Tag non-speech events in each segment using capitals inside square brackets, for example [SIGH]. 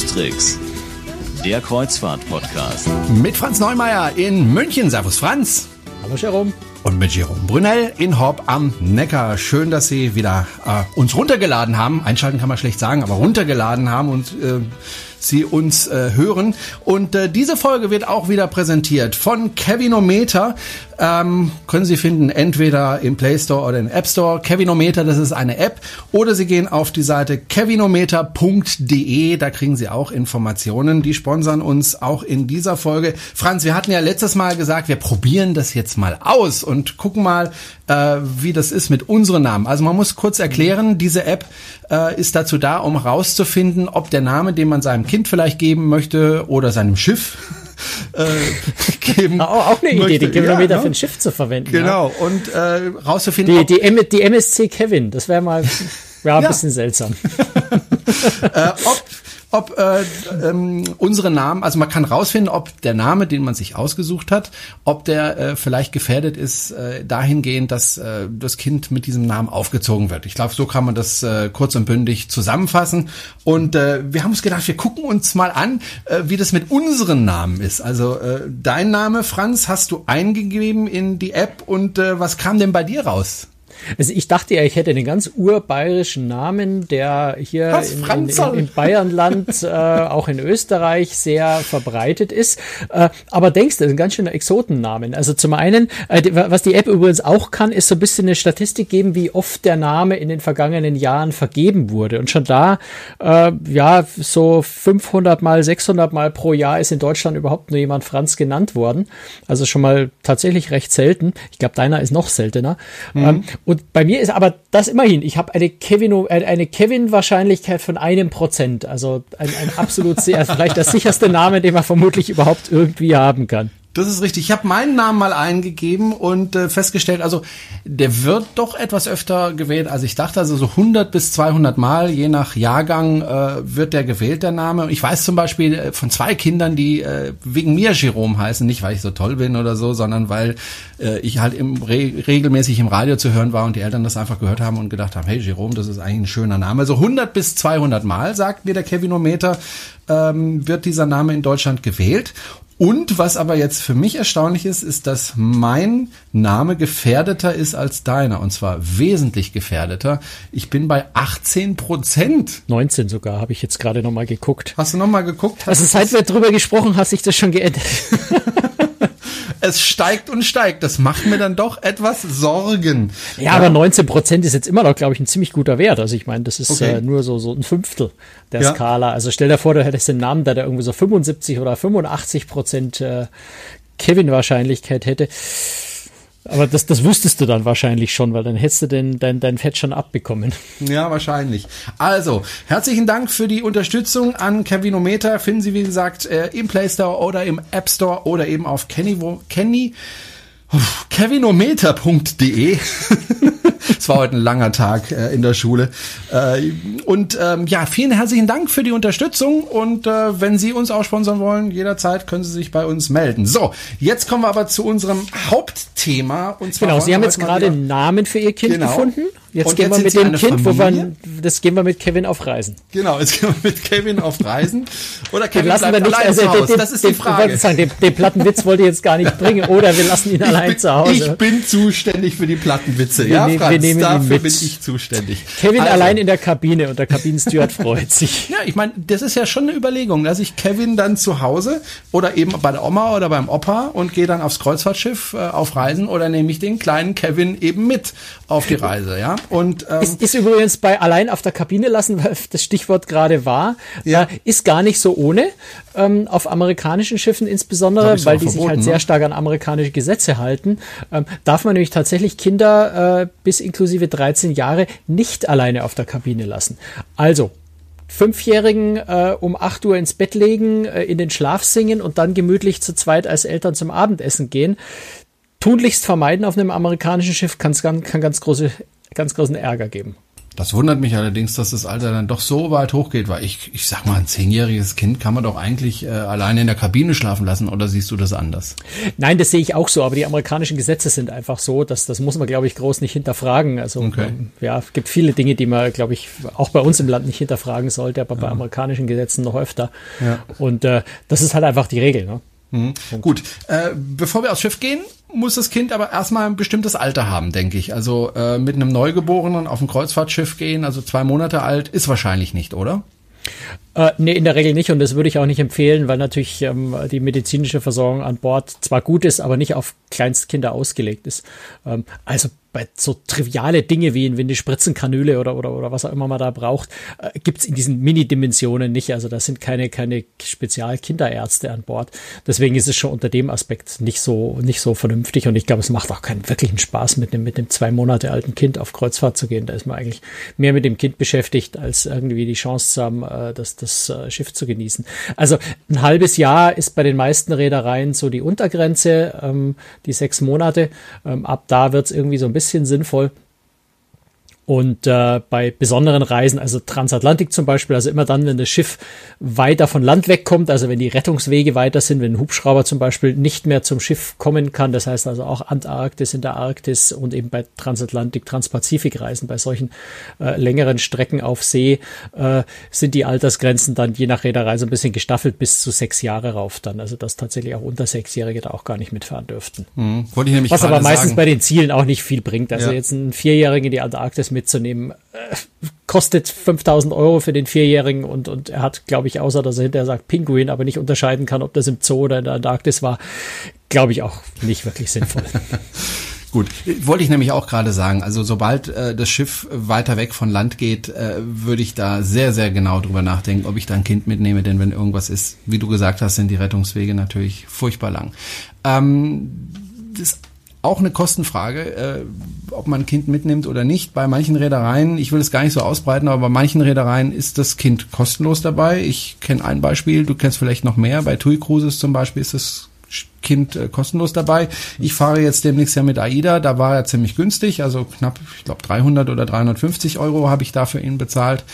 Tricks, der Kreuzfahrt-Podcast. Mit Franz Neumeier in München. Servus Franz. Hallo Jerome. Und mit Jerome Brunel in Horb am Neckar. Schön, dass Sie wieder äh, uns runtergeladen haben. Einschalten kann man schlecht sagen, aber runtergeladen haben und äh, Sie uns äh, hören. Und äh, diese Folge wird auch wieder präsentiert von Kevinometer. Ähm, können Sie finden entweder im Play Store oder im App Store. Kevinometer, das ist eine App. Oder Sie gehen auf die Seite kevinometer.de. Da kriegen Sie auch Informationen. Die sponsern uns auch in dieser Folge. Franz, wir hatten ja letztes Mal gesagt, wir probieren das jetzt mal aus und gucken mal, äh, wie das ist mit unseren Namen. Also man muss kurz erklären, diese App äh, ist dazu da, um rauszufinden, ob der Name, den man seinem Kind vielleicht geben möchte oder seinem Schiff, äh, [LAUGHS] geben. Auch, auch eine möchte. Idee, den Kilometer ja, ne? für ein Schiff zu verwenden. Genau, ja. und äh, rauszufinden. Die, die, M die MSC Kevin, das wäre mal [LAUGHS] ja, ein bisschen seltsam. [LAUGHS] äh, ob ob äh, ähm, unsere Namen, also man kann rausfinden, ob der Name, den man sich ausgesucht hat, ob der äh, vielleicht gefährdet ist äh, dahingehend, dass äh, das Kind mit diesem Namen aufgezogen wird. Ich glaube, so kann man das äh, kurz und bündig zusammenfassen. Und äh, wir haben uns gedacht, wir gucken uns mal an, äh, wie das mit unseren Namen ist. Also äh, dein Name, Franz, hast du eingegeben in die App und äh, was kam denn bei dir raus? Also ich dachte ja, ich hätte einen ganz urbayerischen Namen, der hier in, in, in, in, Bayernland, [LAUGHS] äh, auch in Österreich sehr verbreitet ist. Äh, aber denkst du, das ist ein ganz schöner Exotennamen. Also zum einen, äh, was die App übrigens auch kann, ist so ein bisschen eine Statistik geben, wie oft der Name in den vergangenen Jahren vergeben wurde. Und schon da, äh, ja, so 500 mal, 600 mal pro Jahr ist in Deutschland überhaupt nur jemand Franz genannt worden. Also schon mal tatsächlich recht selten. Ich glaube, deiner ist noch seltener. Mhm. Ähm, und bei mir ist aber das immerhin, ich habe eine Kevin, äh, eine Kevin-Wahrscheinlichkeit von einem Prozent. Also ein, ein absolut sehr, [LAUGHS] vielleicht der sicherste Name, den man vermutlich überhaupt irgendwie haben kann. Das ist richtig. Ich habe meinen Namen mal eingegeben und äh, festgestellt, also der wird doch etwas öfter gewählt, als ich dachte. Also so 100 bis 200 Mal, je nach Jahrgang, äh, wird der gewählt, der Name. Ich weiß zum Beispiel äh, von zwei Kindern, die äh, wegen mir Jerome heißen, nicht weil ich so toll bin oder so, sondern weil äh, ich halt im re regelmäßig im Radio zu hören war und die Eltern das einfach gehört haben und gedacht haben, hey Jerome, das ist eigentlich ein schöner Name. Also 100 bis 200 Mal, sagt mir der Kevinometer, ähm, wird dieser Name in Deutschland gewählt. Und was aber jetzt für mich erstaunlich ist, ist, dass mein Name gefährdeter ist als deiner. Und zwar wesentlich gefährdeter. Ich bin bei 18 Prozent. 19 sogar, habe ich jetzt gerade nochmal geguckt. Hast du nochmal geguckt? Also seit wir drüber gesprochen, hat sich das schon geändert. [LAUGHS] es steigt und steigt. Das macht mir dann doch etwas Sorgen. Ja, ja. aber 19 Prozent ist jetzt immer noch, glaube ich, ein ziemlich guter Wert. Also ich meine, das ist okay. äh, nur so, so ein Fünftel der ja. Skala. Also stell dir vor, du hättest den Namen, der da irgendwie so 75 oder 85 Prozent äh, Kevin-Wahrscheinlichkeit hätte. Aber das, das wüsstest du dann wahrscheinlich schon, weil dann hättest du den, dein, dein Fett schon abbekommen. Ja, wahrscheinlich. Also, herzlichen Dank für die Unterstützung an Kevinometer. Finden Sie, wie gesagt, äh, im Play Store oder im App Store oder eben auf Kenny, Kenny kevinometer.de. [LAUGHS] es war heute ein langer Tag äh, in der Schule. Äh, und ähm, ja, vielen herzlichen Dank für die Unterstützung. Und äh, wenn Sie uns auch sponsern wollen, jederzeit können Sie sich bei uns melden. So, jetzt kommen wir aber zu unserem Hauptthema. Und zwar genau, Sie haben jetzt gerade einen Namen für Ihr Kind genau. gefunden. Jetzt und gehen jetzt wir mit dem Kind, wo wir, das gehen wir mit Kevin auf Reisen. Genau, jetzt gehen wir mit Kevin auf Reisen. Oder Kevin bleibt wir nicht, also, zu Hause. Den, das ist die Frage. Sagen, den, den Plattenwitz wollte ich jetzt gar nicht bringen. Oder wir lassen ihn allein bin, zu Hause. Ich bin zuständig für die Plattenwitze. Wir ja, ne, Franz, wir dafür bin ich zuständig. Kevin also. allein in der Kabine und der Kabinensteward freut sich. [LAUGHS] Ja, ich meine, das ist ja schon eine Überlegung, dass ich Kevin dann zu Hause oder eben bei der Oma oder beim Opa und gehe dann aufs Kreuzfahrtschiff äh, auf Reisen oder nehme ich den kleinen Kevin eben mit auf die Reise, ja. Und ähm, ist, ist übrigens bei allein auf der Kabine lassen, weil das Stichwort gerade war, ja. äh, ist gar nicht so ohne. Ähm, auf amerikanischen Schiffen insbesondere, weil die sich halt ne? sehr stark an amerikanische Gesetze halten, ähm, darf man nämlich tatsächlich Kinder äh, bis inklusive 13 Jahre nicht alleine auf der Kabine lassen. Also Fünfjährigen äh, um 8 Uhr ins Bett legen, äh, in den Schlaf singen und dann gemütlich zu zweit als Eltern zum Abendessen gehen tunlichst vermeiden auf einem amerikanischen Schiff kann, kann ganz große, ganz großen Ärger geben. Das wundert mich allerdings, dass das Alter dann doch so weit hochgeht, weil ich, ich sag mal, ein zehnjähriges Kind kann man doch eigentlich äh, alleine in der Kabine schlafen lassen, oder siehst du das anders? Nein, das sehe ich auch so, aber die amerikanischen Gesetze sind einfach so, dass das muss man, glaube ich, groß nicht hinterfragen. Also okay. ähm, ja, es gibt viele Dinge, die man, glaube ich, auch bei uns im Land nicht hinterfragen sollte, aber ja. bei amerikanischen Gesetzen noch öfter. Ja. Und äh, das ist halt einfach die Regel. Ne? Mhm. Gut, äh, bevor wir aufs Schiff gehen, muss das Kind aber erstmal ein bestimmtes Alter haben, denke ich. Also äh, mit einem Neugeborenen auf ein Kreuzfahrtschiff gehen, also zwei Monate alt, ist wahrscheinlich nicht, oder? Äh, nee, in der Regel nicht und das würde ich auch nicht empfehlen, weil natürlich ähm, die medizinische Versorgung an Bord zwar gut ist, aber nicht auf Kleinstkinder ausgelegt ist. Ähm, also bei so triviale Dinge wie in die Spritzenkanüle oder, oder, oder was auch immer man da braucht, äh, gibt's in diesen Mini-Dimensionen nicht. Also da sind keine, keine Spezialkinderärzte an Bord. Deswegen ist es schon unter dem Aspekt nicht so, nicht so vernünftig. Und ich glaube, es macht auch keinen wirklichen Spaß, mit einem, mit einem zwei Monate alten Kind auf Kreuzfahrt zu gehen. Da ist man eigentlich mehr mit dem Kind beschäftigt, als irgendwie die Chance zu haben, äh, das, das äh, Schiff zu genießen. Also ein halbes Jahr ist bei den meisten Reedereien so die Untergrenze, ähm, die sechs Monate. Ähm, ab da wird's irgendwie so ein bisschen bisschen sinnvoll. Und äh, bei besonderen Reisen, also Transatlantik zum Beispiel, also immer dann, wenn das Schiff weiter von Land wegkommt, also wenn die Rettungswege weiter sind, wenn ein Hubschrauber zum Beispiel nicht mehr zum Schiff kommen kann, das heißt also auch Antarktis in der Arktis und eben bei Transatlantik, Transpazifik-Reisen, bei solchen äh, längeren Strecken auf See, äh, sind die Altersgrenzen dann je nach Reederei so ein bisschen gestaffelt bis zu sechs Jahre rauf dann. Also dass tatsächlich auch unter Sechsjährige da auch gar nicht mitfahren dürften. Mhm. Wollte ich nämlich Was aber meistens sagen. bei den Zielen auch nicht viel bringt. Also ja. jetzt ein Vierjährigen in die Antarktis mitzunehmen, äh, kostet 5000 Euro für den Vierjährigen und, und er hat, glaube ich, außer dass er hinterher sagt Pinguin, aber nicht unterscheiden kann, ob das im Zoo oder in der Antarktis war, glaube ich auch nicht wirklich sinnvoll. [LAUGHS] Gut, wollte ich nämlich auch gerade sagen. Also sobald äh, das Schiff weiter weg von Land geht, äh, würde ich da sehr, sehr genau drüber nachdenken, ob ich da ein Kind mitnehme. Denn wenn irgendwas ist, wie du gesagt hast, sind die Rettungswege natürlich furchtbar lang. Ähm, das auch eine Kostenfrage, äh, ob man ein Kind mitnimmt oder nicht. Bei manchen Reedereien, ich will es gar nicht so ausbreiten, aber bei manchen Reedereien ist das Kind kostenlos dabei. Ich kenne ein Beispiel, du kennst vielleicht noch mehr. Bei TUI Cruises zum Beispiel ist das Kind äh, kostenlos dabei. Ich fahre jetzt demnächst ja mit AIDA, da war er ziemlich günstig, also knapp, ich glaube 300 oder 350 Euro habe ich da für ihn bezahlt.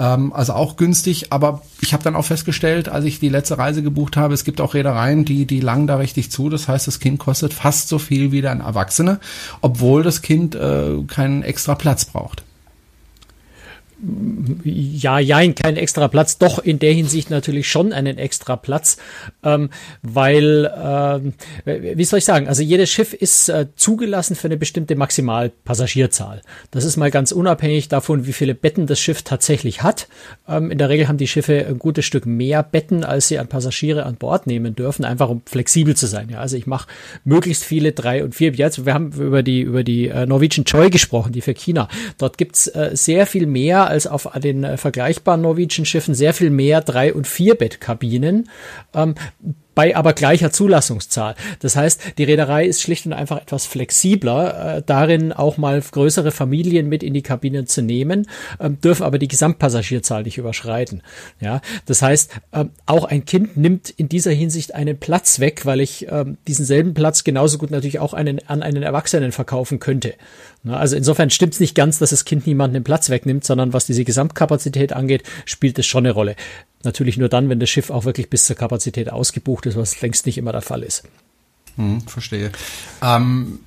Ähm, also auch günstig, aber ich habe dann auch festgestellt, als ich die letzte Reise gebucht habe, es gibt auch Reedereien, die, die langen da richtig zu. Das heißt, das Kind kostet fast so viel wie ein Erwachsener, obwohl das Kind äh, keinen extra Platz braucht ja, ja, keinen extra Platz, doch in der Hinsicht natürlich schon einen extra Platz, ähm, weil, ähm, wie soll ich sagen, also jedes Schiff ist äh, zugelassen für eine bestimmte Maximalpassagierzahl. Das ist mal ganz unabhängig davon, wie viele Betten das Schiff tatsächlich hat. Ähm, in der Regel haben die Schiffe ein gutes Stück mehr Betten, als sie an Passagiere an Bord nehmen dürfen, einfach um flexibel zu sein. Ja, also ich mache möglichst viele drei und vier. Jetzt, wir haben über die über die äh, Norwegian Joy gesprochen, die für China. Dort gibt's äh, sehr viel mehr als auf den äh, vergleichbaren Norwegian Schiffen sehr viel mehr Drei- und Vierbettkabinen. Ähm, bei aber gleicher Zulassungszahl. Das heißt, die Reederei ist schlicht und einfach etwas flexibler, äh, darin auch mal größere Familien mit in die Kabinen zu nehmen, ähm, dürfen aber die Gesamtpassagierzahl nicht überschreiten. Ja, das heißt, ähm, auch ein Kind nimmt in dieser Hinsicht einen Platz weg, weil ich ähm, diesen selben Platz genauso gut natürlich auch einen, an einen Erwachsenen verkaufen könnte. Na, also insofern stimmt es nicht ganz, dass das Kind niemanden den Platz wegnimmt, sondern was diese Gesamtkapazität angeht, spielt es schon eine Rolle. Natürlich nur dann, wenn das Schiff auch wirklich bis zur Kapazität ausgebucht ist, was längst nicht immer der Fall ist. Hm, verstehe. Ähm,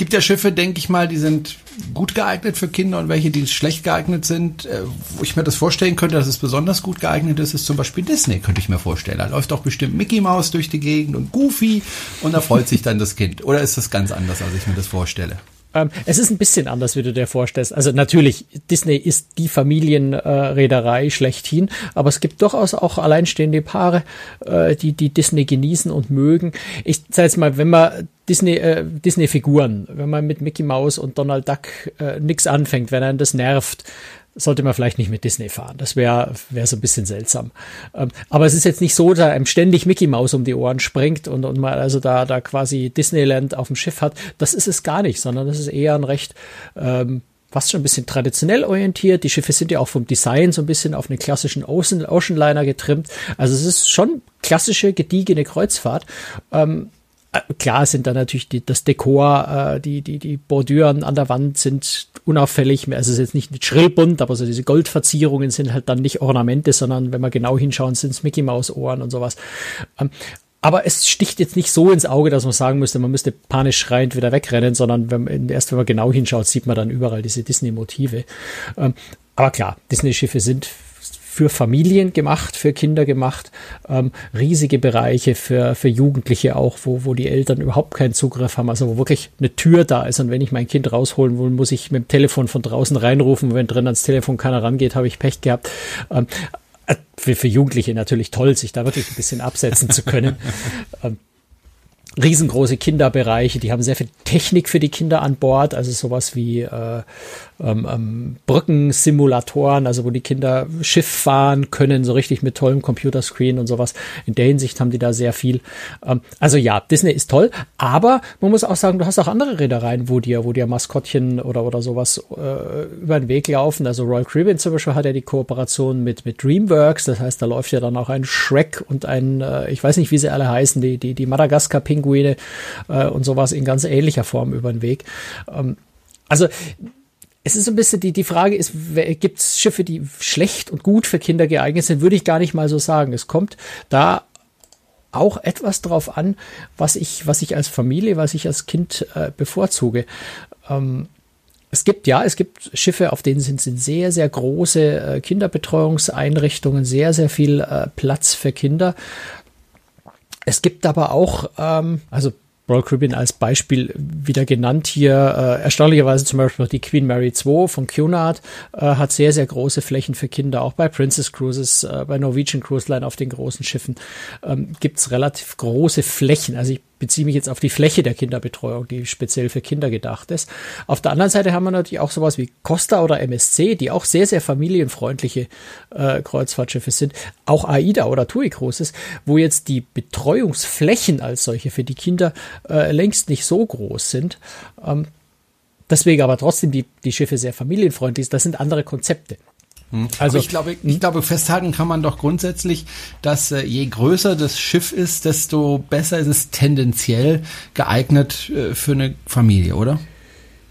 gibt ja Schiffe, denke ich mal, die sind gut geeignet für Kinder und welche, die schlecht geeignet sind. Äh, wo ich mir das vorstellen könnte, dass es besonders gut geeignet ist, ist zum Beispiel Disney, könnte ich mir vorstellen. Da läuft doch bestimmt Mickey Mouse durch die Gegend und Goofy und da freut sich dann das Kind. Oder ist das ganz anders, als ich mir das vorstelle? Ähm, es ist ein bisschen anders, wie du dir vorstellst. Also natürlich, Disney ist die Familienreederei äh, schlechthin, aber es gibt durchaus auch alleinstehende Paare, äh, die die Disney genießen und mögen. Ich sage jetzt mal, wenn man Disney äh, Disney Figuren, wenn man mit Mickey Mouse und Donald Duck äh, nix anfängt, wenn einen das nervt, sollte man vielleicht nicht mit Disney fahren. Das wäre wäre so ein bisschen seltsam. Ähm, aber es ist jetzt nicht so, dass einem ständig Mickey Mouse um die Ohren springt und, und man also da, da quasi Disneyland auf dem Schiff hat. Das ist es gar nicht, sondern das ist eher ein recht ähm, fast schon ein bisschen traditionell orientiert. Die Schiffe sind ja auch vom Design so ein bisschen auf einen klassischen Ocean, Oceanliner getrimmt. Also es ist schon klassische, gediegene Kreuzfahrt. Ähm, äh, klar sind da natürlich die, das Dekor, äh, die, die, die Bordüren an der Wand sind unauffällig. Also es ist jetzt nicht, nicht schrillbunt, aber so diese Goldverzierungen sind halt dann nicht Ornamente, sondern wenn wir genau hinschauen, sind es Mickey Maus Ohren und sowas. Ähm, aber es sticht jetzt nicht so ins Auge, dass man sagen müsste, man müsste panisch schreiend wieder wegrennen, sondern wenn, erst wenn man genau hinschaut, sieht man dann überall diese Disney-Motive. Ähm, aber klar, Disney-Schiffe sind für Familien gemacht, für Kinder gemacht, ähm, riesige Bereiche für, für Jugendliche auch, wo, wo die Eltern überhaupt keinen Zugriff haben, also wo wirklich eine Tür da ist und wenn ich mein Kind rausholen will, muss ich mit dem Telefon von draußen reinrufen, wenn drin ans Telefon keiner rangeht, habe ich Pech gehabt. Ähm, äh, für, für Jugendliche natürlich toll, sich da wirklich ein bisschen absetzen zu können. [LAUGHS] ähm, riesengroße Kinderbereiche, die haben sehr viel Technik für die Kinder an Bord, also sowas wie äh, ähm, ähm, Brückensimulatoren, also wo die Kinder Schiff fahren können, so richtig mit tollem Computerscreen und sowas. In der Hinsicht haben die da sehr viel. Ähm, also ja, Disney ist toll, aber man muss auch sagen, du hast auch andere Reedereien, wo dir, wo dir Maskottchen oder oder sowas äh, über den Weg laufen. Also Royal Caribbean zum Beispiel hat ja die Kooperation mit mit DreamWorks, das heißt, da läuft ja dann auch ein Shrek und ein, äh, ich weiß nicht, wie sie alle heißen, die die die Madagaskar-Pinguine äh, und sowas in ganz ähnlicher Form über den Weg. Ähm, also es ist so ein bisschen die, die Frage ist, gibt es Schiffe, die schlecht und gut für Kinder geeignet sind, würde ich gar nicht mal so sagen. Es kommt da auch etwas drauf an, was ich, was ich als Familie, was ich als Kind äh, bevorzuge. Ähm, es gibt ja, es gibt Schiffe, auf denen sind, sind sehr, sehr große äh, Kinderbetreuungseinrichtungen, sehr, sehr viel äh, Platz für Kinder. Es gibt aber auch, ähm, also Royal Caribbean als Beispiel wieder genannt hier. Äh, erstaunlicherweise zum Beispiel die Queen Mary 2 von Cunard äh, hat sehr, sehr große Flächen für Kinder. Auch bei Princess Cruises, äh, bei Norwegian Cruise Line auf den großen Schiffen ähm, gibt's relativ große Flächen. Also ich beziehe mich jetzt auf die Fläche der Kinderbetreuung, die speziell für Kinder gedacht ist. Auf der anderen Seite haben wir natürlich auch sowas wie Costa oder MSC, die auch sehr, sehr familienfreundliche äh, Kreuzfahrtschiffe sind. Auch AIDA oder TUI Cruises, wo jetzt die Betreuungsflächen als solche für die Kinder äh, längst nicht so groß sind. Ähm, deswegen aber trotzdem die, die Schiffe sehr familienfreundlich sind. Das sind andere Konzepte. Hm. Also Aber ich glaube, ich glaube, festhalten kann man doch grundsätzlich, dass äh, je größer das Schiff ist, desto besser ist es tendenziell geeignet äh, für eine Familie, oder?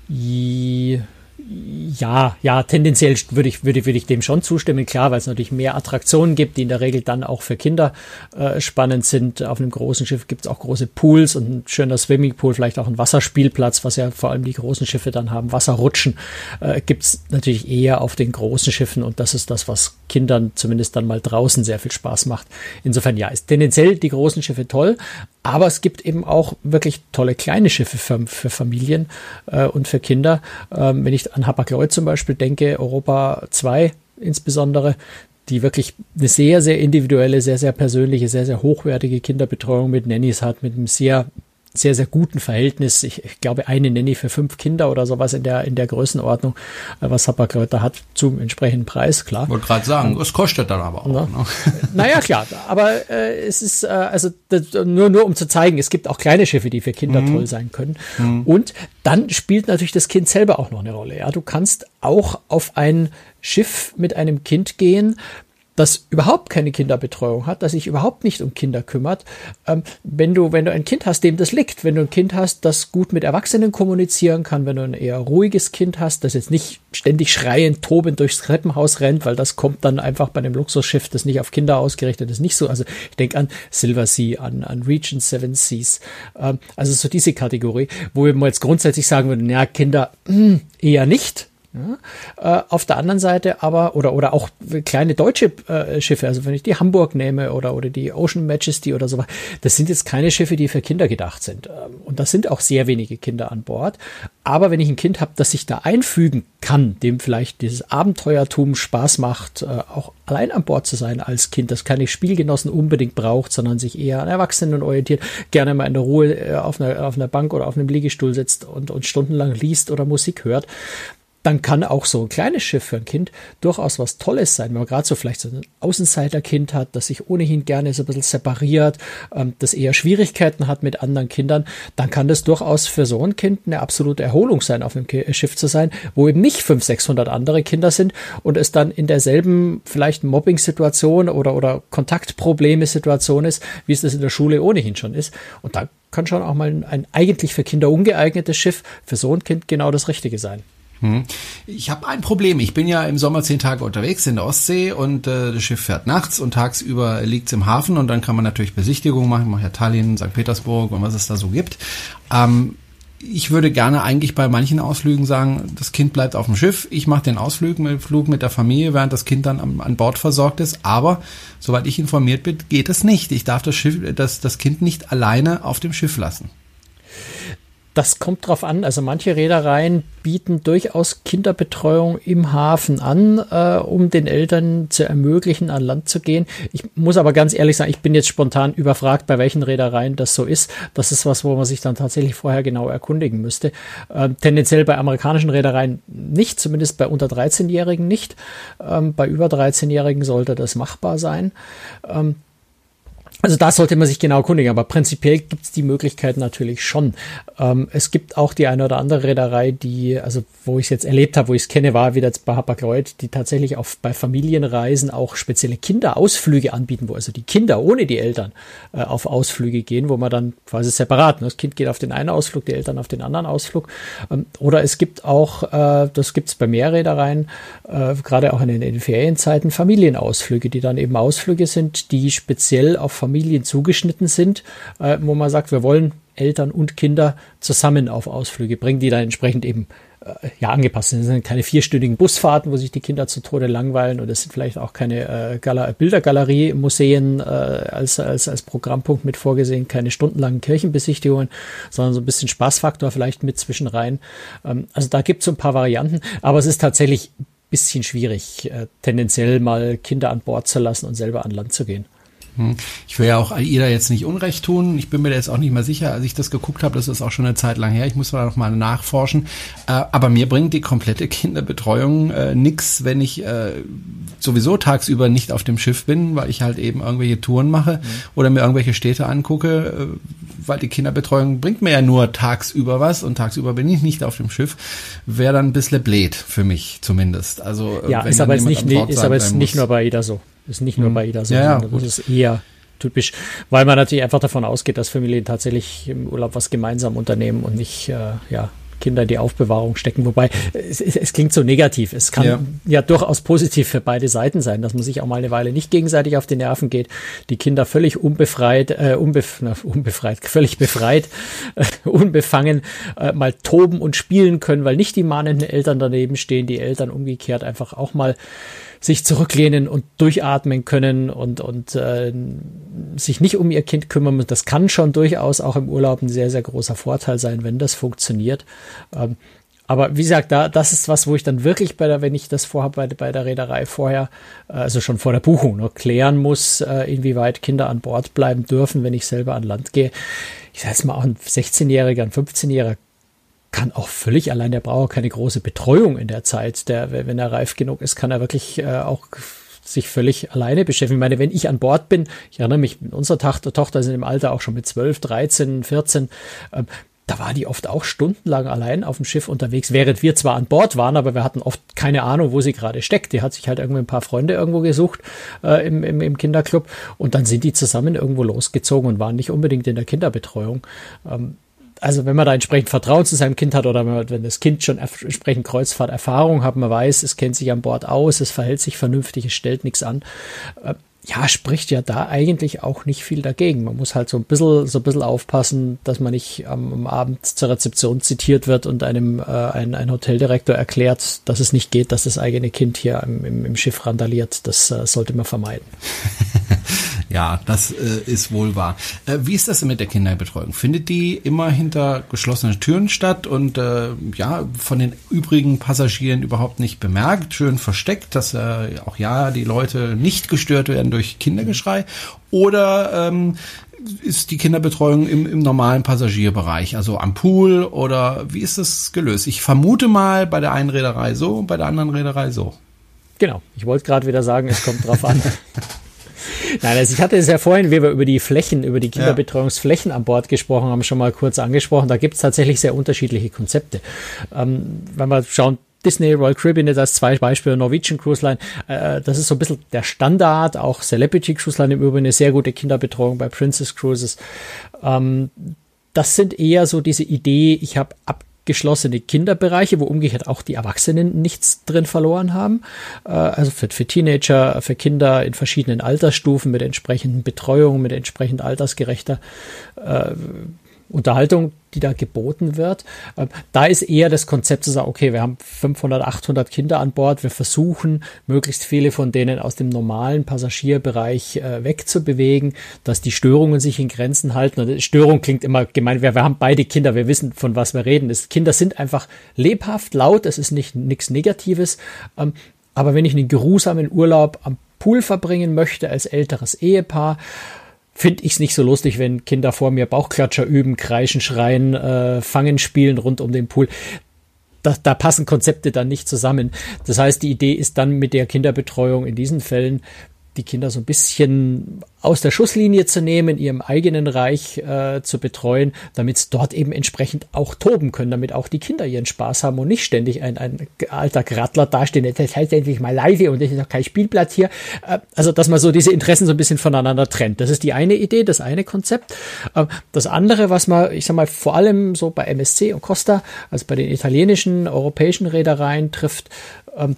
Ja ja, ja, tendenziell würde ich, würde, würde ich dem schon zustimmen, klar, weil es natürlich mehr Attraktionen gibt, die in der Regel dann auch für Kinder äh, spannend sind. Auf einem großen Schiff gibt es auch große Pools und ein schöner Swimmingpool, vielleicht auch ein Wasserspielplatz, was ja vor allem die großen Schiffe dann haben. Wasserrutschen äh, gibt es natürlich eher auf den großen Schiffen und das ist das, was Kindern zumindest dann mal draußen sehr viel Spaß macht. Insofern ja, ist tendenziell die großen Schiffe toll, aber es gibt eben auch wirklich tolle kleine Schiffe für, für Familien äh, und für Kinder. Ähm, wenn ich an Hapag-Lloyd zum Beispiel denke, Europa 2 insbesondere, die wirklich eine sehr, sehr individuelle, sehr, sehr persönliche, sehr, sehr hochwertige Kinderbetreuung mit Nannies hat, mit einem sehr sehr, sehr guten Verhältnis. Ich, ich glaube, eine Nanny für fünf Kinder oder sowas in der, in der Größenordnung, äh, was Hapag-Lloyd hat zum entsprechenden Preis, klar. Wollte gerade sagen, es kostet dann aber auch. Na, ne? [LAUGHS] Naja, klar, aber äh, es ist, äh, also das, nur, nur um zu zeigen, es gibt auch kleine Schiffe, die für Kinder mhm. toll sein können. Mhm. Und dann spielt natürlich das Kind selber auch noch eine Rolle. Ja, du kannst auch auf ein Schiff mit einem Kind gehen, das überhaupt keine Kinderbetreuung hat, das sich überhaupt nicht um Kinder kümmert. Ähm, wenn du, wenn du ein Kind hast, dem das liegt, wenn du ein Kind hast, das gut mit Erwachsenen kommunizieren kann, wenn du ein eher ruhiges Kind hast, das jetzt nicht ständig schreiend, tobend durchs Treppenhaus rennt, weil das kommt dann einfach bei einem Luxusschiff, das nicht auf Kinder ausgerichtet ist, nicht so. Also ich denke an Silver Sea, an, an Region Seven Seas, ähm, also so diese Kategorie, wo wir jetzt grundsätzlich sagen würden, ja, Kinder mh, hm, eher nicht, ja, äh, auf der anderen Seite aber, oder, oder auch kleine deutsche äh, Schiffe, also wenn ich die Hamburg nehme oder, oder die Ocean Majesty oder so, das sind jetzt keine Schiffe, die für Kinder gedacht sind. Ähm, und das sind auch sehr wenige Kinder an Bord. Aber wenn ich ein Kind habe, das sich da einfügen kann, dem vielleicht dieses Abenteuertum Spaß macht, äh, auch allein an Bord zu sein als Kind, das keine Spielgenossen unbedingt braucht, sondern sich eher an Erwachsenen orientiert, gerne mal in der Ruhe auf einer, auf einer Bank oder auf einem Liegestuhl sitzt und, und stundenlang liest oder Musik hört, dann kann auch so ein kleines Schiff für ein Kind durchaus was Tolles sein, wenn man gerade so vielleicht so ein Außenseiterkind hat, das sich ohnehin gerne so ein bisschen separiert, ähm, das eher Schwierigkeiten hat mit anderen Kindern, dann kann das durchaus für so ein Kind eine absolute Erholung sein, auf einem Schiff zu sein, wo eben nicht 500, 600 andere Kinder sind und es dann in derselben vielleicht Mobbing-Situation oder, oder Kontaktprobleme-Situation ist, wie es das in der Schule ohnehin schon ist. Und da kann schon auch mal ein, ein eigentlich für Kinder ungeeignetes Schiff für so ein Kind genau das Richtige sein. Hm. Ich habe ein Problem. Ich bin ja im Sommer zehn Tage unterwegs in der Ostsee und äh, das Schiff fährt nachts und tagsüber liegt's im Hafen und dann kann man natürlich Besichtigungen machen. Ich mache ja Tallinn, St. Petersburg und was es da so gibt. Ähm, ich würde gerne eigentlich bei manchen Ausflügen sagen, das Kind bleibt auf dem Schiff, ich mache den Ausflug mit, Flug mit der Familie, während das Kind dann an, an Bord versorgt ist. Aber soweit ich informiert bin, geht es nicht. Ich darf das Schiff, das, das Kind nicht alleine auf dem Schiff lassen. Das kommt drauf an. Also manche Reedereien bieten durchaus Kinderbetreuung im Hafen an, äh, um den Eltern zu ermöglichen, an Land zu gehen. Ich muss aber ganz ehrlich sagen, ich bin jetzt spontan überfragt, bei welchen Reedereien das so ist. Das ist was, wo man sich dann tatsächlich vorher genau erkundigen müsste. Ähm, tendenziell bei amerikanischen Reedereien nicht, zumindest bei unter 13-Jährigen nicht. Ähm, bei über 13-Jährigen sollte das machbar sein. Ähm, also da sollte man sich genau erkundigen, aber prinzipiell gibt es die Möglichkeit natürlich schon. Ähm, es gibt auch die eine oder andere Reederei, die, also wo ich es jetzt erlebt habe, wo ich es kenne, war wieder bei Hapag-Lloyd, die tatsächlich auf, bei Familienreisen auch spezielle Kinderausflüge anbieten, wo also die Kinder ohne die Eltern äh, auf Ausflüge gehen, wo man dann quasi separat, ne? das Kind geht auf den einen Ausflug, die Eltern auf den anderen Ausflug. Ähm, oder es gibt auch, äh, das gibt es bei mehr Reedereien, äh, gerade auch in den, in den Ferienzeiten, Familienausflüge, die dann eben Ausflüge sind, die speziell auf Familien zugeschnitten sind, äh, wo man sagt, wir wollen Eltern und Kinder zusammen auf Ausflüge bringen, die dann entsprechend eben äh, ja angepasst sind. Es sind keine vierstündigen Busfahrten, wo sich die Kinder zu Tode langweilen und es sind vielleicht auch keine äh, Gala Bildergalerie, Museen äh, als, als, als Programmpunkt mit vorgesehen, keine stundenlangen Kirchenbesichtigungen, sondern so ein bisschen Spaßfaktor vielleicht mit zwischenrein. Ähm, also da gibt es so ein paar Varianten, aber es ist tatsächlich bisschen schwierig, äh, tendenziell mal Kinder an Bord zu lassen und selber an Land zu gehen. Hm. Ich will ja auch AIDA jetzt nicht Unrecht tun. Ich bin mir da jetzt auch nicht mehr sicher, als ich das geguckt habe. Das ist auch schon eine Zeit lang her. Ich muss da noch mal nachforschen. Äh, aber mir bringt die komplette [LAUGHS] Kinderbetreuung äh, nix, wenn ich äh, sowieso tagsüber nicht auf dem Schiff bin, weil ich halt eben irgendwelche Touren mache mhm. oder mir irgendwelche Städte angucke, äh, weil die Kinderbetreuung bringt mir ja nur tagsüber was und tagsüber bin ich nicht auf dem Schiff. Wäre dann ein bisschen blöd für mich zumindest. Also ja, ist aber, jetzt nicht, ist aber jetzt nicht nur bei AIDA so. Ist nicht nur mhm. bei Ida so, ja, das ist eher typisch, weil man natürlich einfach davon ausgeht, dass Familien tatsächlich im Urlaub was gemeinsam unternehmen und nicht, äh, ja, Kinder in die Aufbewahrung stecken. Wobei es, es, klingt so negativ. Es kann ja. ja. durchaus positiv für beide Seiten sein, dass man sich auch mal eine Weile nicht gegenseitig auf die Nerven geht, die Kinder völlig unbefreit, äh, unbef na, unbefreit, [LAUGHS] völlig befreit, äh, unbefangen äh, mal toben und spielen können, weil nicht die mahnenden Eltern daneben stehen, die Eltern umgekehrt einfach auch mal sich zurücklehnen und durchatmen können und, und äh, sich nicht um ihr Kind kümmern müssen. Das kann schon durchaus auch im Urlaub ein sehr, sehr großer Vorteil sein, wenn das funktioniert. Ähm, aber wie gesagt, da, das ist was, wo ich dann wirklich bei der, wenn ich das vorhabe, bei, bei der Reederei vorher, äh, also schon vor der Buchung, nur klären muss, äh, inwieweit Kinder an Bord bleiben dürfen, wenn ich selber an Land gehe. Ich sage jetzt mal, ein 16-Jähriger, ein 15-Jähriger kann auch völlig allein, der braucht keine große Betreuung in der Zeit. Der, wenn er reif genug ist, kann er wirklich äh, auch sich völlig alleine beschäftigen. Ich meine, wenn ich an Bord bin, ich erinnere mich, unsere Tochter, Tochter sind im Alter auch schon mit 12, 13, 14, ähm, da war die oft auch stundenlang allein auf dem Schiff unterwegs, während wir zwar an Bord waren, aber wir hatten oft keine Ahnung, wo sie gerade steckt. Die hat sich halt irgendwie ein paar Freunde irgendwo gesucht äh, im, im, im Kinderclub und dann sind die zusammen irgendwo losgezogen und waren nicht unbedingt in der Kinderbetreuung. Ähm, also wenn man da entsprechend Vertrauen zu seinem Kind hat oder wenn das Kind schon entsprechend Kreuzfahrterfahrung hat, man weiß, es kennt sich an Bord aus, es verhält sich vernünftig, es stellt nichts an, äh, ja, spricht ja da eigentlich auch nicht viel dagegen. Man muss halt so ein bisschen, so ein bisschen aufpassen, dass man nicht am, am Abend zur Rezeption zitiert wird und einem äh, ein, ein Hoteldirektor erklärt, dass es nicht geht, dass das eigene Kind hier im, im, im Schiff randaliert. Das äh, sollte man vermeiden. [LAUGHS] ja, das äh, ist wohl wahr. Äh, wie ist das denn mit der Kinderbetreuung? Findet die immer hinter geschlossenen Türen statt und äh, ja, von den übrigen Passagieren überhaupt nicht bemerkt, schön versteckt, dass äh, auch ja die Leute nicht gestört werden durch Kindergeschrei oder ähm, ist die Kinderbetreuung im, im normalen Passagierbereich, also am Pool oder wie ist das gelöst? Ich vermute mal bei der einen Reederei so, bei der anderen Reederei so. Genau, ich wollte gerade wieder sagen, es kommt drauf an. [LAUGHS] Nein, also ich hatte es ja vorhin, wie wir über die Flächen, über die Kinderbetreuungsflächen an Bord gesprochen haben, schon mal kurz angesprochen. Da gibt es tatsächlich sehr unterschiedliche Konzepte. Ähm, wenn wir schauen, Disney, Royal Caribbean jetzt als zwei Beispiele, Norwegian Cruise Line, äh, das ist so ein bisschen der Standard, auch Celebrity Cruise Line im Übrigen eine sehr gute Kinderbetreuung bei Princess Cruises. Ähm, das sind eher so diese Idee, ich habe abgeschlossene Kinderbereiche, wo umgekehrt auch die Erwachsenen nichts drin verloren haben. Äh, also für, für Teenager, für Kinder in verschiedenen Altersstufen mit entsprechenden Betreuungen, mit entsprechend altersgerechter äh, Unterhaltung, die da geboten wird. Ähm, da ist eher das Konzept zu sagen, okay, wir haben 500, 800 Kinder an Bord, wir versuchen, möglichst viele von denen aus dem normalen Passagierbereich äh, wegzubewegen, dass die Störungen sich in Grenzen halten. Und Störung klingt immer gemein, wir, wir haben beide Kinder, wir wissen, von was wir reden. Das, Kinder sind einfach lebhaft, laut, es ist nicht nichts Negatives. Ähm, aber wenn ich einen geruhsamen Urlaub am Pool verbringen möchte als älteres Ehepaar, finde ich es nicht so lustig, wenn Kinder vor mir Bauchklatscher üben, kreischen, schreien, äh, fangen, spielen rund um den Pool. Da, da passen Konzepte dann nicht zusammen. Das heißt, die Idee ist dann mit der Kinderbetreuung in diesen Fällen die Kinder so ein bisschen aus der Schusslinie zu nehmen, in ihrem eigenen Reich äh, zu betreuen, damit es dort eben entsprechend auch toben können, damit auch die Kinder ihren Spaß haben und nicht ständig ein, ein alter Grattler dastehen, jetzt heißt endlich mal leise und das ist noch kein Spielplatz hier. Äh, also, dass man so diese Interessen so ein bisschen voneinander trennt. Das ist die eine Idee, das eine Konzept. Äh, das andere, was man, ich sag mal, vor allem so bei MSC und Costa, also bei den italienischen, europäischen Reedereien trifft, ähm,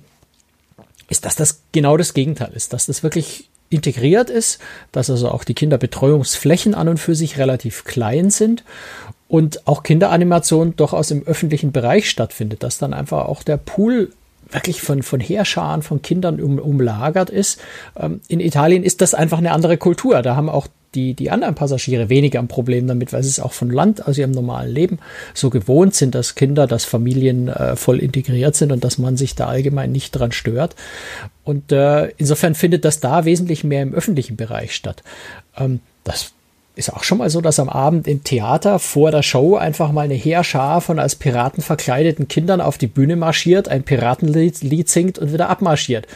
ist, dass das genau das Gegenteil ist, dass das wirklich integriert ist, dass also auch die Kinderbetreuungsflächen an und für sich relativ klein sind und auch Kinderanimation durchaus im öffentlichen Bereich stattfindet, dass dann einfach auch der Pool wirklich von, von Heerscharen von Kindern um, umlagert ist. Ähm, in Italien ist das einfach eine andere Kultur. Da haben auch die, die anderen Passagiere weniger ein Problem damit, weil sie es auch von Land aus ihrem normalen Leben so gewohnt sind, dass Kinder, dass Familien äh, voll integriert sind und dass man sich da allgemein nicht dran stört. Und äh, insofern findet das da wesentlich mehr im öffentlichen Bereich statt. Ähm, das ist auch schon mal so, dass am Abend im Theater vor der Show einfach mal eine Heerschar von als Piraten verkleideten Kindern auf die Bühne marschiert, ein Piratenlied singt und wieder abmarschiert.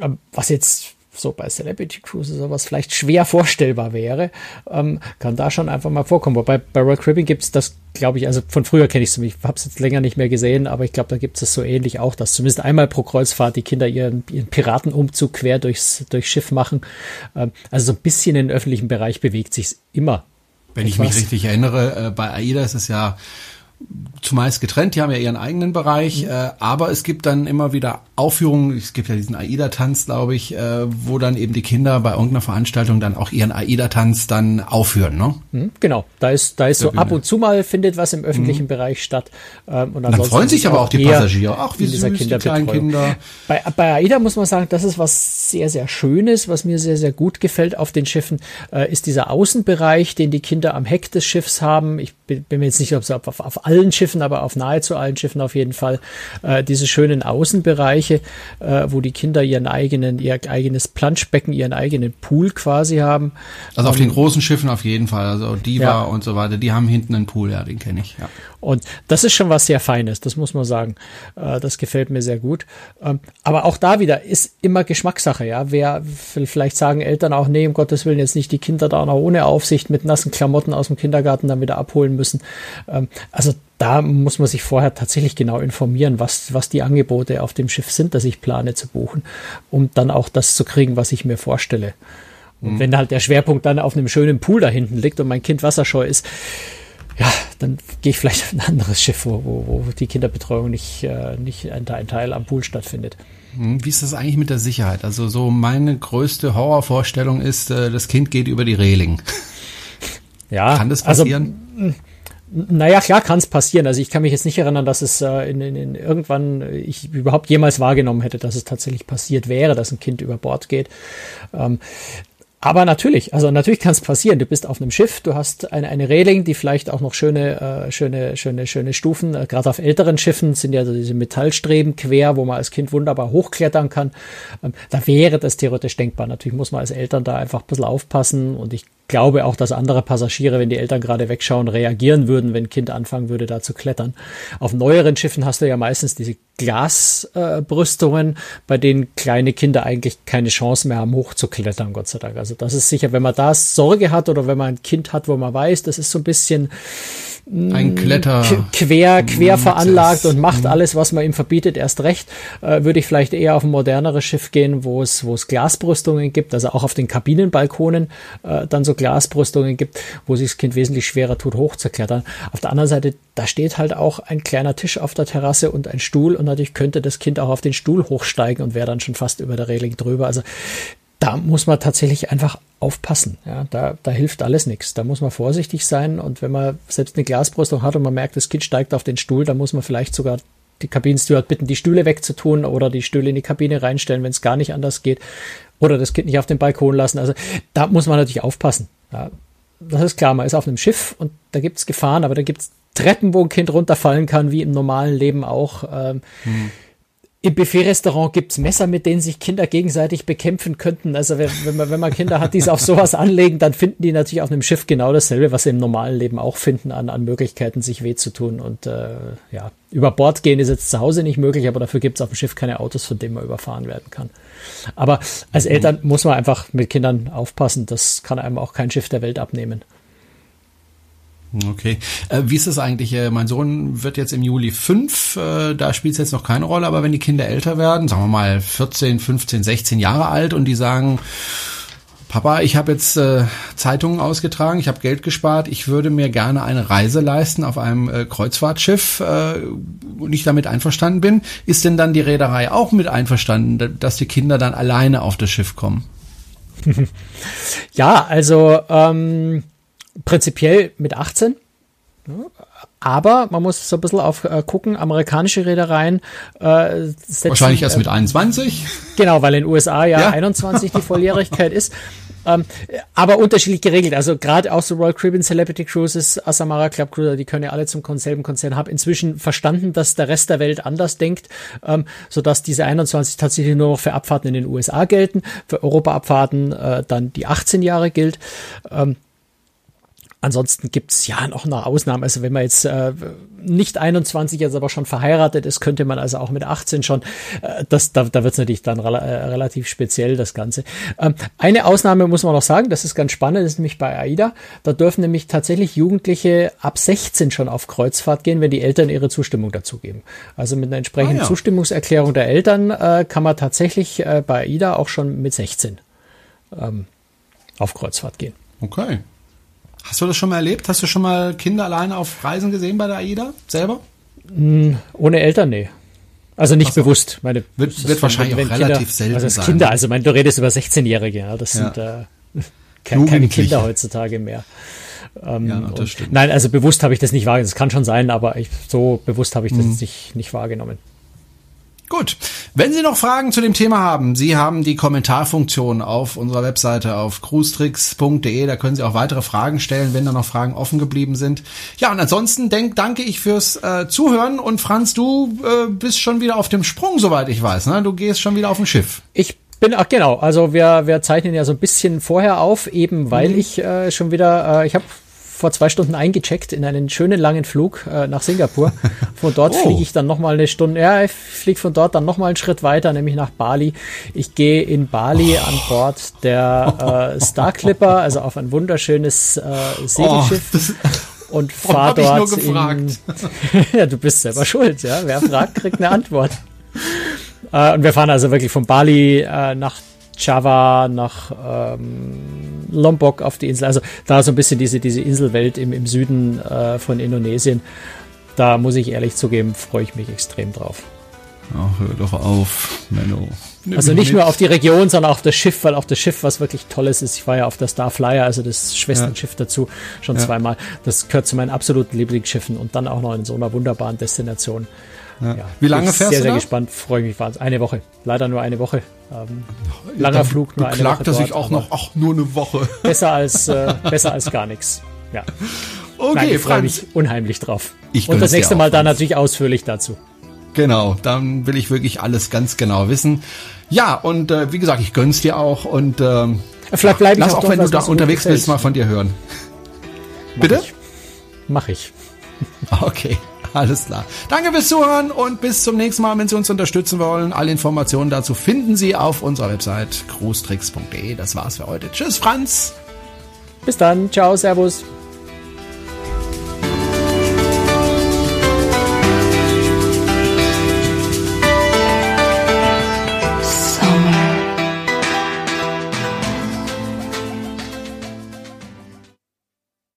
Ähm, was jetzt so bei Celebrity Cruises sowas vielleicht schwer vorstellbar wäre, ähm, kann da schon einfach mal vorkommen. Wobei bei Royal Caribbean gibt es das, glaube ich, also von früher kenne ich es, ich habe es jetzt länger nicht mehr gesehen, aber ich glaube, da gibt es so ähnlich auch, dass zumindest einmal pro Kreuzfahrt die Kinder ihren, ihren Piratenumzug quer durchs, durchs Schiff machen. Ähm, also so ein bisschen in den öffentlichen Bereich bewegt sich immer. Wenn etwas. ich mich richtig erinnere, äh, bei AIDA ist es ja zumeist getrennt, die haben ja ihren eigenen Bereich, mhm. äh, aber es gibt dann immer wieder Aufführungen, es gibt ja diesen AIDA-Tanz, glaube ich, äh, wo dann eben die Kinder bei irgendeiner Veranstaltung dann auch ihren AIDA-Tanz dann aufführen, ne? Mhm, genau, da ist, da ist so Bühne. ab und zu mal findet was im öffentlichen mhm. Bereich statt. Ähm, und, dann freuen sich aber auch die Passagiere, ach wie süß, die kleinen Kinder. Bei, bei AIDA muss man sagen, das ist was sehr, sehr Schönes, was mir sehr, sehr gut gefällt auf den Schiffen, äh, ist dieser Außenbereich, den die Kinder am Heck des Schiffs haben. Ich bin, bin mir jetzt nicht sicher, ob es auf, auf, auf allen Schiffen, aber auf nahezu allen Schiffen auf jeden Fall, äh, diese schönen Außenbereiche, äh, wo die Kinder ihren eigenen, ihr eigenes Planschbecken, ihren eigenen Pool quasi haben. Also auf um, den ähm, großen Schiffen auf jeden Fall, also Diva ja. und so weiter, die haben hinten einen Pool, ja, den kenne ich, ja. Und das ist schon was sehr Feines, das muss man sagen. Äh, das gefällt mir sehr gut. Ähm, aber auch da wieder ist immer Geschmackssache, ja. Wer vielleicht sagen Eltern auch, nee, um Gottes Willen jetzt nicht die Kinder da noch ohne Aufsicht mit nassen Klamotten aus dem Kindergarten dann wieder abholen müssen. Ähm, also da muss man sich vorher tatsächlich genau informieren, was, was die Angebote auf dem Schiff sind, das ich plane zu buchen, um dann auch das zu kriegen, was ich mir vorstelle. Und mhm. wenn halt der Schwerpunkt dann auf einem schönen Pool da hinten liegt und mein Kind wasserscheu ist, ja, dann gehe ich vielleicht auf ein anderes Schiff, wo, wo, wo die Kinderbetreuung nicht, äh, nicht ein, ein Teil am Pool stattfindet. Mhm. Wie ist das eigentlich mit der Sicherheit? Also so meine größte Horrorvorstellung ist, äh, das Kind geht über die Reling. [LAUGHS] Ja, kann das also, passieren? Also, naja, klar kann es passieren. Also ich kann mich jetzt nicht erinnern, dass es äh, in, in, in irgendwann ich überhaupt jemals wahrgenommen hätte, dass es tatsächlich passiert wäre, dass ein Kind über Bord geht. Ähm, aber natürlich, also natürlich kann es passieren. Du bist auf einem Schiff, du hast eine, eine Reling, die vielleicht auch noch schöne, äh, schöne, schöne, schöne Stufen. Äh, Gerade auf älteren Schiffen sind ja so diese Metallstreben quer, wo man als Kind wunderbar hochklettern kann. Ähm, da wäre das theoretisch denkbar. Natürlich muss man als Eltern da einfach ein bisschen aufpassen und ich glaube auch, dass andere Passagiere, wenn die Eltern gerade wegschauen, reagieren würden, wenn ein Kind anfangen würde, da zu klettern. Auf neueren Schiffen hast du ja meistens diese Glasbrüstungen, äh, bei denen kleine Kinder eigentlich keine Chance mehr haben, hochzuklettern, Gott sei Dank. Also das ist sicher, wenn man da Sorge hat oder wenn man ein Kind hat, wo man weiß, das ist so ein bisschen ein Kletter quer quer veranlagt und macht mhm. alles, was man ihm verbietet. Erst recht äh, würde ich vielleicht eher auf ein moderneres Schiff gehen, wo es wo es Glasbrüstungen gibt, also auch auf den Kabinenbalkonen äh, dann so Glasbrüstungen gibt, wo sich das Kind wesentlich schwerer tut, hochzuklettern. Auf der anderen Seite, da steht halt auch ein kleiner Tisch auf der Terrasse und ein Stuhl und natürlich könnte das Kind auch auf den Stuhl hochsteigen und wäre dann schon fast über der Reling drüber. Also da muss man tatsächlich einfach aufpassen. Ja, da, da hilft alles nichts. Da muss man vorsichtig sein und wenn man selbst eine Glasbrüstung hat und man merkt, das Kind steigt auf den Stuhl, dann muss man vielleicht sogar die Kabinensteward bitten, die Stühle wegzutun oder die Stühle in die Kabine reinstellen, wenn es gar nicht anders geht oder das Kind nicht auf den Balkon lassen. Also da muss man natürlich aufpassen. Ja, das ist klar, man ist auf einem Schiff und da gibt es Gefahren, aber da gibt es Treppen, wo ein Kind runterfallen kann, wie im normalen Leben auch. Ähm, hm. Im Buffet-Restaurant gibt's Messer, mit denen sich Kinder gegenseitig bekämpfen könnten. Also wenn, wenn, man, wenn man Kinder hat, die es auf sowas anlegen, dann finden die natürlich auf einem Schiff genau dasselbe, was sie im normalen Leben auch finden, an, an Möglichkeiten, sich weh zu tun. Und äh, ja, über Bord gehen ist jetzt zu Hause nicht möglich, aber dafür gibt's auf dem Schiff keine Autos, von denen man überfahren werden kann. Aber als Eltern muss man einfach mit Kindern aufpassen. Das kann einem auch kein Schiff der Welt abnehmen. Okay. Äh, wie ist es eigentlich? Äh, mein Sohn wird jetzt im Juli fünf. Äh, da spielt es jetzt noch keine Rolle, aber wenn die Kinder älter werden, sagen wir mal 14, 15, 16 Jahre alt und die sagen, Papa, ich habe jetzt äh, Zeitungen ausgetragen, ich habe Geld gespart, ich würde mir gerne eine Reise leisten auf einem äh, Kreuzfahrtschiff äh, und ich damit einverstanden bin. Ist denn dann die Reederei auch mit einverstanden, dass die Kinder dann alleine auf das Schiff kommen? [LAUGHS] ja, also ähm, prinzipiell mit 18. Aber man muss so ein bisschen auf äh, gucken, amerikanische Reedereien äh, setzen, Wahrscheinlich erst mit 21. Genau, weil in den USA ja, ja. 21 die [LAUGHS] Volljährigkeit ist. Ähm, aber unterschiedlich geregelt. Also gerade auch so Royal Caribbean Celebrity Cruises, Asamara Club Cruiser, die können ja alle zum selben Konzern, habe inzwischen verstanden, dass der Rest der Welt anders denkt, ähm, sodass diese 21 tatsächlich nur noch für Abfahrten in den USA gelten, für Europa-Abfahrten äh, dann die 18 Jahre gilt. Ähm, Ansonsten gibt's ja noch eine Ausnahme. Also wenn man jetzt äh, nicht 21 jetzt aber schon verheiratet ist, könnte man also auch mit 18 schon, äh, das, da, da wird's natürlich dann re äh, relativ speziell, das Ganze. Ähm, eine Ausnahme muss man noch sagen, das ist ganz spannend, ist nämlich bei AIDA. Da dürfen nämlich tatsächlich Jugendliche ab 16 schon auf Kreuzfahrt gehen, wenn die Eltern ihre Zustimmung dazu geben. Also mit einer entsprechenden ah, ja. Zustimmungserklärung der Eltern äh, kann man tatsächlich äh, bei AIDA auch schon mit 16 ähm, auf Kreuzfahrt gehen. Okay. Hast du das schon mal erlebt? Hast du schon mal Kinder alleine auf Reisen gesehen bei der AIDA selber? Mm, ohne Eltern, nee. Also nicht so. bewusst. Meine, wird, wird wahrscheinlich wenn, auch relativ Kinder, selten also sein. Kinder, ne? also mein, du redest über 16-Jährige, ja, das ja. sind äh, keine, keine Kinder heutzutage mehr. Ähm, ja, das stimmt. Nein, also bewusst habe ich das nicht wahrgenommen. Das kann schon sein, aber ich, so bewusst habe ich das mhm. nicht, nicht wahrgenommen. Gut. Wenn Sie noch Fragen zu dem Thema haben, Sie haben die Kommentarfunktion auf unserer Webseite auf cruestricks.de. Da können Sie auch weitere Fragen stellen, wenn da noch Fragen offen geblieben sind. Ja, und ansonsten denk, danke ich fürs äh, Zuhören. Und Franz, du äh, bist schon wieder auf dem Sprung, soweit ich weiß. Ne? Du gehst schon wieder auf dem Schiff. Ich bin, ach genau, also wir, wir zeichnen ja so ein bisschen vorher auf, eben weil mhm. ich äh, schon wieder, äh, ich habe vor zwei Stunden eingecheckt in einen schönen langen Flug äh, nach Singapur. Von dort [LAUGHS] oh. fliege ich dann nochmal eine Stunde, ja, ich fliege von dort dann nochmal einen Schritt weiter, nämlich nach Bali. Ich gehe in Bali oh. an Bord der äh, [LAUGHS] Star Clipper, also auf ein wunderschönes äh, Segelschiff. Oh, [LAUGHS] und fahr dort in. ja, du bist selber schuld, ja. Wer fragt, kriegt eine Antwort. Äh, und wir fahren also wirklich von Bali äh, nach Java, nach ähm, Lombok auf die Insel. Also da so ein bisschen diese, diese Inselwelt im, im Süden äh, von Indonesien. Da muss ich ehrlich zugeben, freue ich mich extrem drauf. Ach, hör doch auf, Menno. Nimm also nicht nur auf die Region, sondern auch auf das Schiff, weil auch das Schiff, was wirklich tolles ist. Ich war ja auf der Starflyer, also das Schwesternschiff ja. dazu, schon ja. zweimal. Das gehört zu meinen absoluten Lieblingsschiffen und dann auch noch in so einer wunderbaren Destination. Ja. Wie lange fährst sehr, du? Sehr, sehr gespannt, freue mich wahnsinnig. Eine Woche. Leider nur eine Woche. Ähm, langer Dann Flug, nur eine Woche. er sich auch noch, ach, nur eine Woche. [LAUGHS] Besser als, äh, besser als gar nichts. Ja. [LAUGHS] Okay, Nein, ich freue mich unheimlich drauf. Ich Und das nächste Mal dann natürlich ausführlich dazu. Genau, dann will ich wirklich alles ganz genau wissen. Ja, und äh, wie gesagt, ich gönn's dir auch und ähm, Vielleicht bleibe ich lass auch, auch wenn du da unterwegs bist, mal von dir hören. Mach Bitte? Ich. Mach ich. [LAUGHS] Okay. [LAUGHS] Alles klar. Danke fürs Zuhören und bis zum nächsten Mal, wenn Sie uns unterstützen wollen. Alle Informationen dazu finden Sie auf unserer Website cruestricks.de. Das war's für heute. Tschüss, Franz. Bis dann. Ciao, Servus.